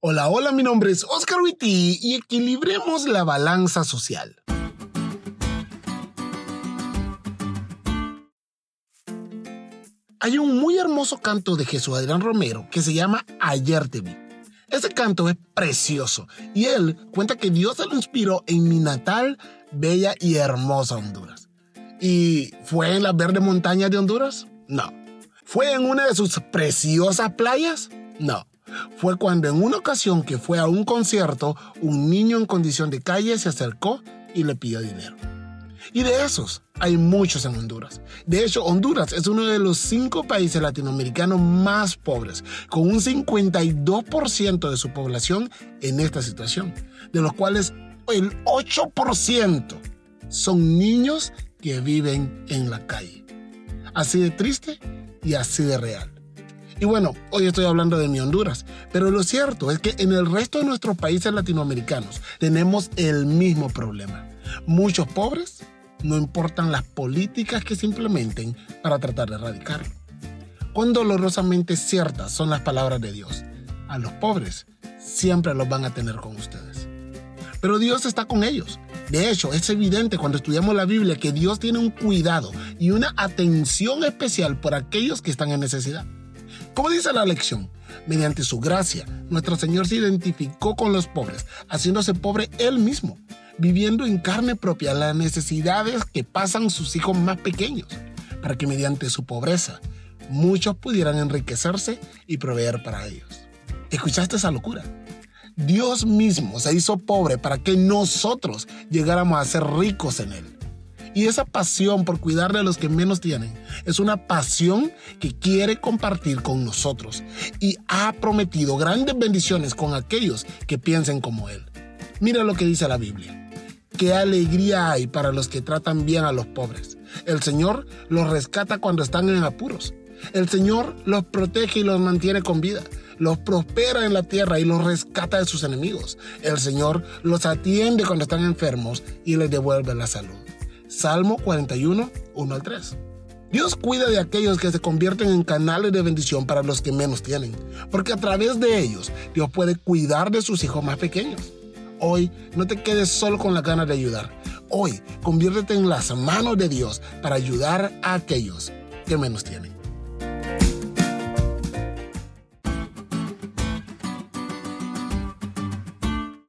Hola, hola, mi nombre es Oscar Witty y equilibremos la balanza social. Hay un muy hermoso canto de Jesús Adrián Romero que se llama Ayer te vi. Ese canto es precioso y él cuenta que Dios se lo inspiró en mi natal, bella y hermosa Honduras. ¿Y fue en las verdes montañas de Honduras? No. ¿Fue en una de sus preciosas playas? No. Fue cuando en una ocasión que fue a un concierto, un niño en condición de calle se acercó y le pidió dinero. Y de esos hay muchos en Honduras. De hecho, Honduras es uno de los cinco países latinoamericanos más pobres, con un 52% de su población en esta situación, de los cuales el 8% son niños que viven en la calle. Así de triste y así de real. Y bueno, hoy estoy hablando de mi Honduras, pero lo cierto es que en el resto de nuestros países latinoamericanos tenemos el mismo problema. Muchos pobres, no importan las políticas que se implementen para tratar de erradicarlo. Cuán dolorosamente ciertas son las palabras de Dios. A los pobres siempre los van a tener con ustedes. Pero Dios está con ellos. De hecho, es evidente cuando estudiamos la Biblia que Dios tiene un cuidado y una atención especial por aquellos que están en necesidad. Como dice la lección, mediante su gracia, nuestro Señor se identificó con los pobres, haciéndose pobre Él mismo, viviendo en carne propia las necesidades que pasan sus hijos más pequeños, para que mediante su pobreza muchos pudieran enriquecerse y proveer para ellos. ¿Escuchaste esa locura? Dios mismo se hizo pobre para que nosotros llegáramos a ser ricos en Él. Y esa pasión por cuidar de los que menos tienen es una pasión que quiere compartir con nosotros y ha prometido grandes bendiciones con aquellos que piensen como Él. Mira lo que dice la Biblia. Qué alegría hay para los que tratan bien a los pobres. El Señor los rescata cuando están en apuros. El Señor los protege y los mantiene con vida. Los prospera en la tierra y los rescata de sus enemigos. El Señor los atiende cuando están enfermos y les devuelve la salud. Salmo 41, 1 al 3. Dios cuida de aquellos que se convierten en canales de bendición para los que menos tienen, porque a través de ellos Dios puede cuidar de sus hijos más pequeños. Hoy no te quedes solo con la ganas de ayudar. Hoy conviértete en las manos de Dios para ayudar a aquellos que menos tienen.